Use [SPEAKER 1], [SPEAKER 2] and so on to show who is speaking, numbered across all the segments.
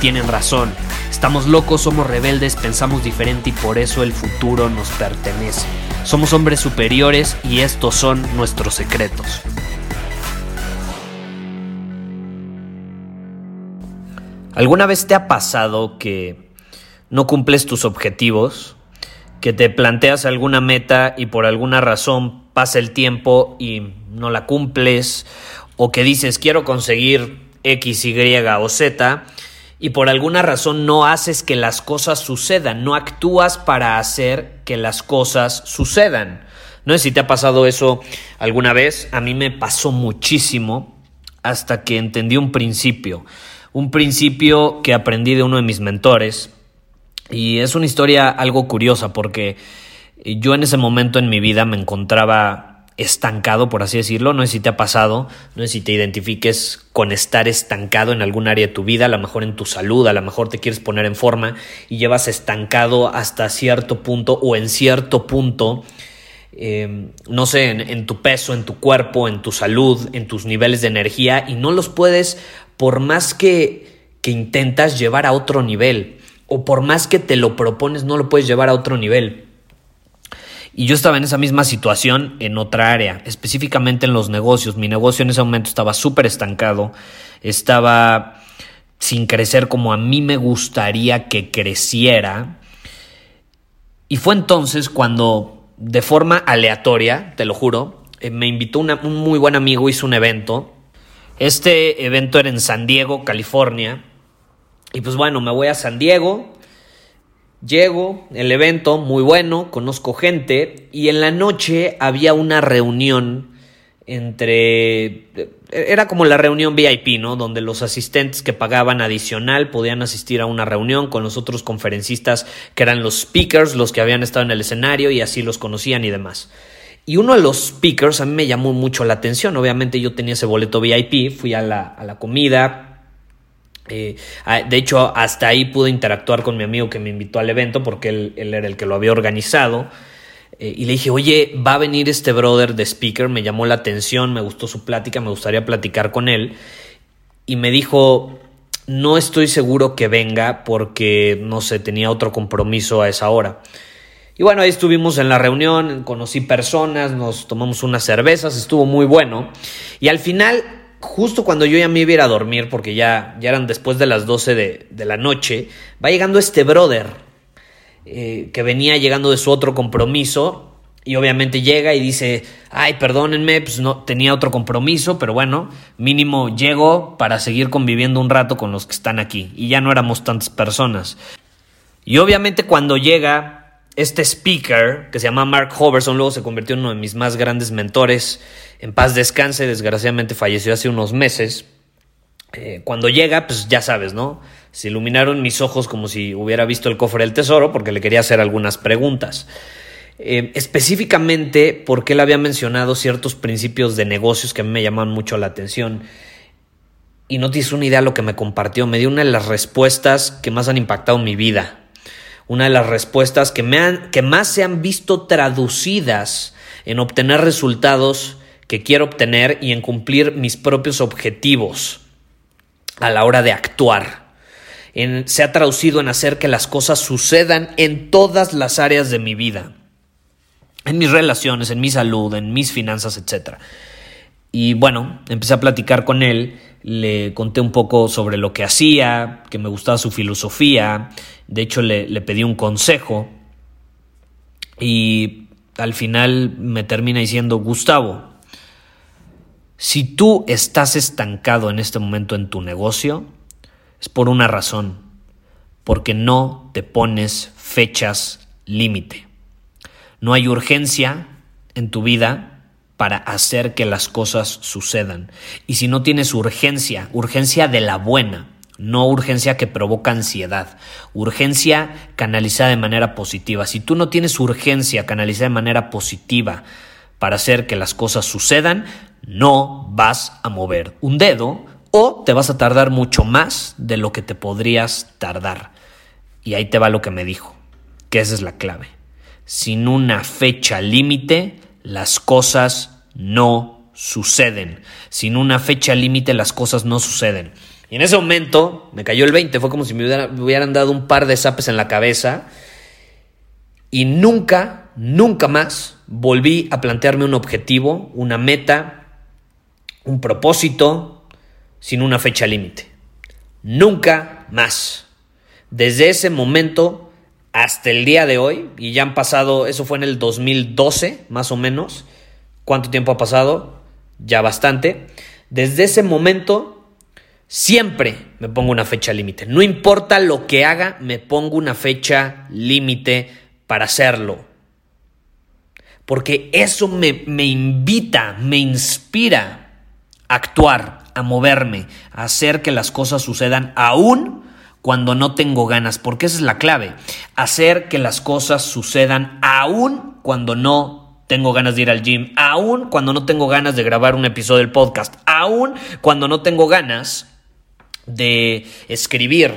[SPEAKER 1] tienen razón. Estamos locos, somos rebeldes, pensamos diferente y por eso el futuro nos pertenece. Somos hombres superiores y estos son nuestros secretos. ¿Alguna vez te ha pasado que no cumples tus objetivos? Que te planteas alguna meta y por alguna razón pasa el tiempo y no la cumples? ¿O que dices quiero conseguir X, Y o Z y por alguna razón no haces que las cosas sucedan, no actúas para hacer que las cosas sucedan. No sé si te ha pasado eso alguna vez, a mí me pasó muchísimo hasta que entendí un principio, un principio que aprendí de uno de mis mentores. Y es una historia algo curiosa porque yo en ese momento en mi vida me encontraba estancado, por así decirlo. No sé si te ha pasado, no sé si te identifiques con estar estancado en algún área de tu vida, a lo mejor en tu salud, a lo mejor te quieres poner en forma y llevas estancado hasta cierto punto o en cierto punto. Em, no sé, en, tu peso, en tu cuerpo, en tu salud, en tus niveles de energía y no los puedes, por más que, que intentas llevar a otro nivel o por más que te lo propones, no lo puedes llevar a otro nivel. Y yo estaba en esa misma situación en otra área, específicamente en los negocios. Mi negocio en ese momento estaba súper estancado, estaba sin crecer como a mí me gustaría que creciera. Y fue entonces cuando, de forma aleatoria, te lo juro, eh, me invitó un muy buen amigo, hizo un evento. Este evento era en San Diego, California. Y pues bueno, me voy a San Diego, Llego, el evento muy bueno, conozco gente y en la noche había una reunión entre... Era como la reunión VIP, ¿no? Donde los asistentes que pagaban adicional podían asistir a una reunión con los otros conferencistas que eran los speakers, los que habían estado en el escenario y así los conocían y demás. Y uno de los speakers a mí me llamó mucho la atención. Obviamente yo tenía ese boleto VIP, fui a la, a la comida, eh, ah, de hecho, hasta ahí pude interactuar con mi amigo que me invitó al evento porque él, era el que lo había organizado. Eh, y le dije, oye, va a venir este brother de speaker, me llamó la atención, me gustó su plática, me gustaría platicar con él. Y me dijo, no estoy seguro que venga porque, no sé, tenía otro compromiso a esa hora. Y bueno, ahí estuvimos en la reunión, conocí personas, nos tomamos unas cervezas, estuvo muy bueno. Y al final justo cuando yo ya me iba a ir a dormir, porque ya, ya eran después de las 12 de, la noche, va llegando este brother eh, que venía llegando de su otro compromiso. Y obviamente llega y dice, ay, perdónenme, pues no tenía otro compromiso, pero bueno, mínimo llego para seguir conviviendo un rato con los que están aquí. Y ya no éramos tantas personas. Y obviamente cuando llega este speaker, que se llama Mark Hoverson, luego se convirtió en uno de mis más grandes mentores, en paz descanse, desgraciadamente falleció hace unos meses. Eh, cuando llega, pues ya sabes, ¿no? Se iluminaron mis ojos como si hubiera visto el cofre del tesoro porque le quería hacer algunas preguntas. Eh, específicamente porque él había mencionado ciertos principios de negocios que a mí me llaman mucho la atención. Y no tienes una idea de lo que me compartió. Me dio una de las respuestas que más han impactado mi vida. Una de las respuestas que, me han, que más se han visto traducidas en obtener resultados que quiero obtener y en cumplir mis propios objetivos a la hora de actuar. se ha traducido en hacer que las cosas sucedan en todas las áreas de mi vida. En mis relaciones, en mi salud, en mis finanzas, etc. Y bueno, empecé a platicar con él, le conté un poco sobre lo que hacía, que me gustaba su filosofía, de hecho le, le pedí un consejo y al final me termina diciendo, Gustavo, si tú estás estancado en este momento en tu negocio, es por una razón, porque no te pones fechas límite. No hay urgencia en tu vida para hacer que las cosas sucedan. Y si no tienes urgencia, urgencia de la buena, no urgencia que provoca ansiedad, urgencia canalizada de manera positiva. Si tú no tienes urgencia canalizada de manera positiva para hacer que las cosas sucedan, no vas a mover un dedo o te vas a tardar mucho más de lo que te podrías tardar. Y ahí te va lo que me dijo, que esa es la clave. Sin una fecha límite, las cosas no suceden. Sin una fecha límite, las cosas no suceden. Y en ese momento me cayó el 20, fue como si me, hubieran dado un par de zapes en la cabeza. Y nunca, nunca más volví a plantearme un objetivo, una meta, un propósito, sin una fecha límite. Nunca más. Desde ese momento hasta el día de hoy, y ya han pasado, eso fue en el 2012 más o menos, ¿cuánto tiempo ha pasado? Ya bastante. Desde ese momento Siempre me pongo una fecha límite. No importa lo que haga, me pongo una fecha límite para hacerlo. Porque eso me, me, invita, me inspira a actuar, a moverme, a hacer que las cosas sucedan aún cuando no tengo ganas. Porque esa es la clave. Hacer que las cosas sucedan aún cuando no tengo ganas de ir al gym, aún cuando no tengo ganas de grabar un episodio del podcast, aún cuando no tengo ganas de escribir,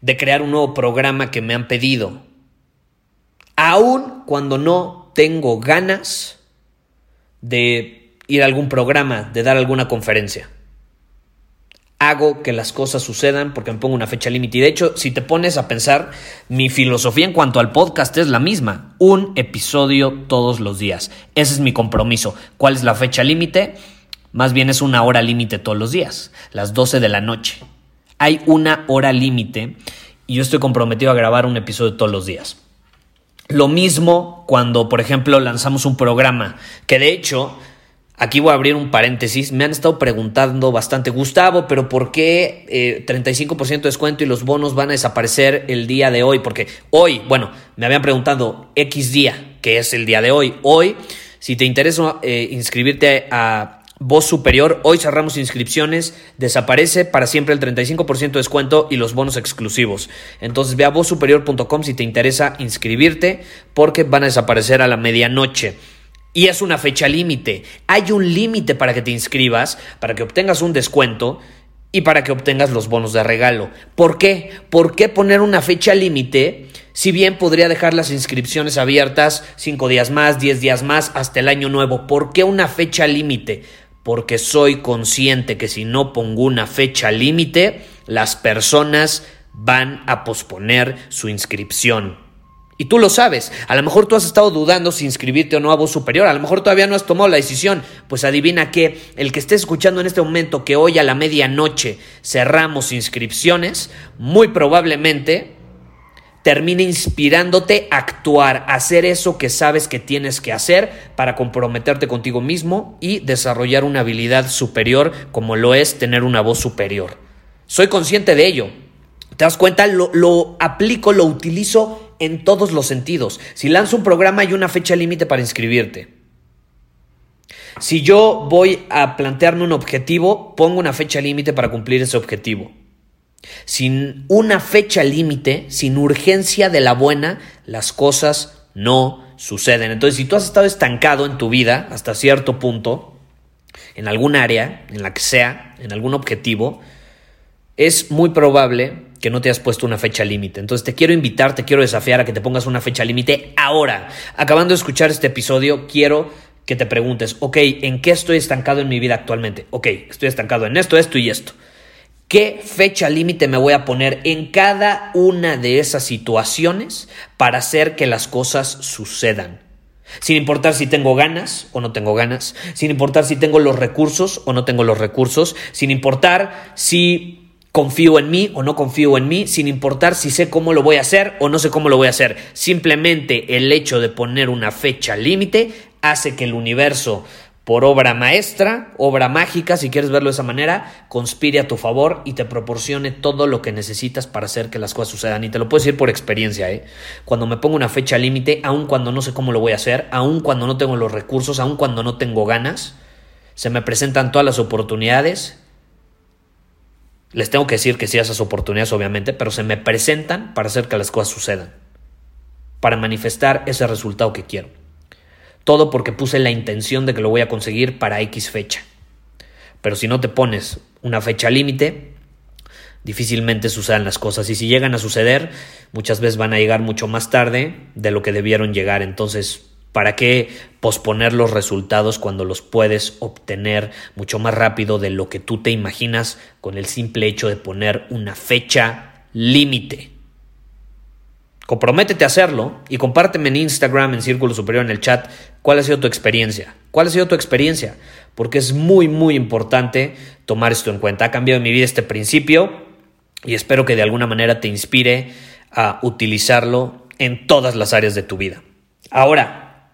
[SPEAKER 1] de crear un nuevo programa que me han pedido. Aún cuando no tengo ganas de ir a algún programa, de dar alguna conferencia. Hago que las cosas sucedan porque me pongo una fecha límite. Y de hecho, si te pones a pensar, mi filosofía en cuanto al podcast es la misma. Un episodio todos los días. Ese es mi compromiso. ¿Cuál es la fecha límite? Más bien es una hora límite todos los días, las 12 de la noche. Hay una hora límite y yo estoy comprometido a grabar un episodio todos los días. Lo mismo cuando, por ejemplo, lanzamos un programa, que de hecho, aquí voy a abrir un paréntesis, me han estado preguntando bastante, Gustavo, pero ¿por qué 35% eh, de descuento y los bonos van a desaparecer el día de hoy? Porque hoy, bueno, me habían preguntado X día, que es el día de hoy. Hoy, si te interesa eh, inscribirte a Voz Superior, hoy cerramos inscripciones, desaparece para siempre el 35% de descuento y los bonos exclusivos. Entonces ve a vozsuperior.com si te interesa inscribirte porque van a desaparecer a la medianoche. Y es una fecha límite. Hay un límite para que te inscribas, para que obtengas un descuento y para que obtengas los bonos de regalo. ¿Por qué? ¿Por qué poner una fecha límite? Si bien podría dejar las inscripciones abiertas 5 días más, 10 días más, hasta el año nuevo. ¿Por qué una fecha límite? Porque soy consciente que si no pongo una fecha límite, las personas van a posponer su inscripción. Y tú lo sabes, a lo mejor tú has estado dudando si inscribirte o no a voz superior, a lo mejor todavía no has tomado la decisión, pues adivina que el que esté escuchando en este momento que hoy a la medianoche cerramos inscripciones, muy probablemente termine inspirándote a actuar, a hacer eso que sabes que tienes que hacer para comprometerte contigo mismo y desarrollar una habilidad superior como lo es tener una voz superior. Soy consciente de ello. ¿Te das cuenta? Lo aplico, lo utilizo en todos los sentidos. Si lanzo un programa hay una fecha límite para inscribirte. Si yo voy a plantearme un objetivo, pongo una fecha límite para cumplir ese objetivo. Sin una fecha límite, sin urgencia de la buena, las cosas no suceden. Entonces, si tú has estado estancado en tu vida hasta cierto punto, en algún área, en la que sea, en algún objetivo, es muy probable que no te has puesto una fecha límite. Entonces te quiero invitar, te quiero desafiar a que te pongas una fecha límite ahora. Acabando de escuchar este episodio, quiero que te preguntes, ok, ¿en qué estoy estancado en mi vida actualmente? Ok, estoy estancado en esto, esto y esto. ¿Qué fecha límite me voy a poner en cada una de esas situaciones para hacer que las cosas sucedan? Sin importar si tengo ganas o no tengo ganas, sin importar si tengo los recursos o no tengo los recursos, sin importar si confío en mí o no confío en mí, sin importar si sé cómo lo voy a hacer o no sé cómo lo voy a hacer. Simplemente el hecho de poner una fecha límite hace que el universo por obra maestra, obra mágica, si quieres verlo de esa manera, conspire a tu favor y te proporcione todo lo que necesitas para hacer que las cosas sucedan. Y te lo puedo decir por experiencia, ¿eh? Cuando me pongo una fecha límite, aun cuando no sé cómo lo voy a hacer, aun cuando no tengo los recursos, aun cuando no tengo ganas, se me presentan todas las oportunidades. Les tengo que decir que sí a esas oportunidades, obviamente, pero se me presentan para hacer que las cosas sucedan, para manifestar ese resultado que quiero. Todo porque puse la intención de que lo voy a conseguir para X fecha. Pero si no te pones una fecha límite, difícilmente sucedan las cosas. Y si llegan a suceder, muchas veces van a llegar mucho más tarde de lo que debieron llegar. Entonces, ¿para qué posponer los resultados cuando los puedes obtener mucho más rápido de lo que tú te imaginas con el simple hecho de poner una fecha límite? Comprométete a hacerlo y compárteme en Instagram, en Círculo Superior, en el chat, cuál ha sido tu experiencia. ¿Cuál ha sido tu experiencia? Porque es muy, muy importante tomar esto en cuenta. Ha cambiado mi vida este principio y espero que de alguna manera te inspire a utilizarlo en todas las áreas de tu vida. Ahora,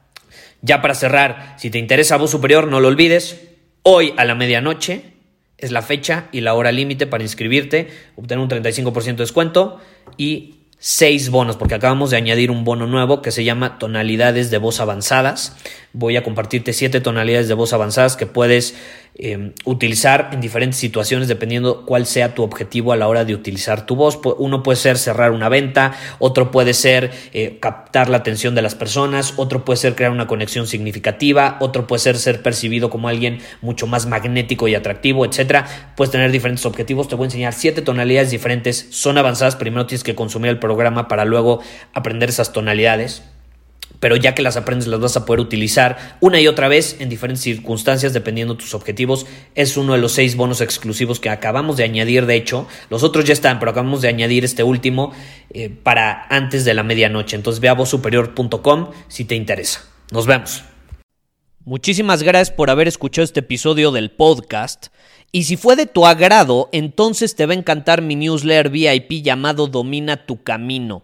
[SPEAKER 1] ya para cerrar, si te interesa Voz Superior, no lo olvides. Hoy a la medianoche es la fecha y la hora límite para inscribirte, obtener un 35% de descuento y seis bonos, porque acabamos de añadir un bono nuevo que se llama tonalidades de voz avanzadas. Voy a compartirte siete tonalidades de voz avanzadas que puedes Em, utilizar en diferentes situaciones dependiendo cuál sea tu objetivo a la hora de utilizar tu voz. Uno puede ser cerrar una venta, otro puede ser eh, captar la atención de las personas, otro puede ser crear una conexión significativa, otro puede ser ser percibido como alguien mucho más magnético y atractivo, etcétera. Puedes tener diferentes objetivos. Te voy a enseñar siete tonalidades diferentes, son avanzadas. Primero tienes que consumir el programa para luego aprender esas tonalidades pero ya que las aprendes las vas a poder utilizar una y otra vez en diferentes circunstancias dependiendo de tus objetivos. Es uno de los seis bonos exclusivos que acabamos de añadir, de hecho. Los otros ya están, pero acabamos de añadir este último eh, para antes de la medianoche. Entonces ve a vozsuperior.com si te interesa. Nos vemos. Muchísimas gracias por haber escuchado este episodio del podcast. Y si fue de tu agrado, entonces te va a encantar mi newsletter VIP llamado Domina tu Camino.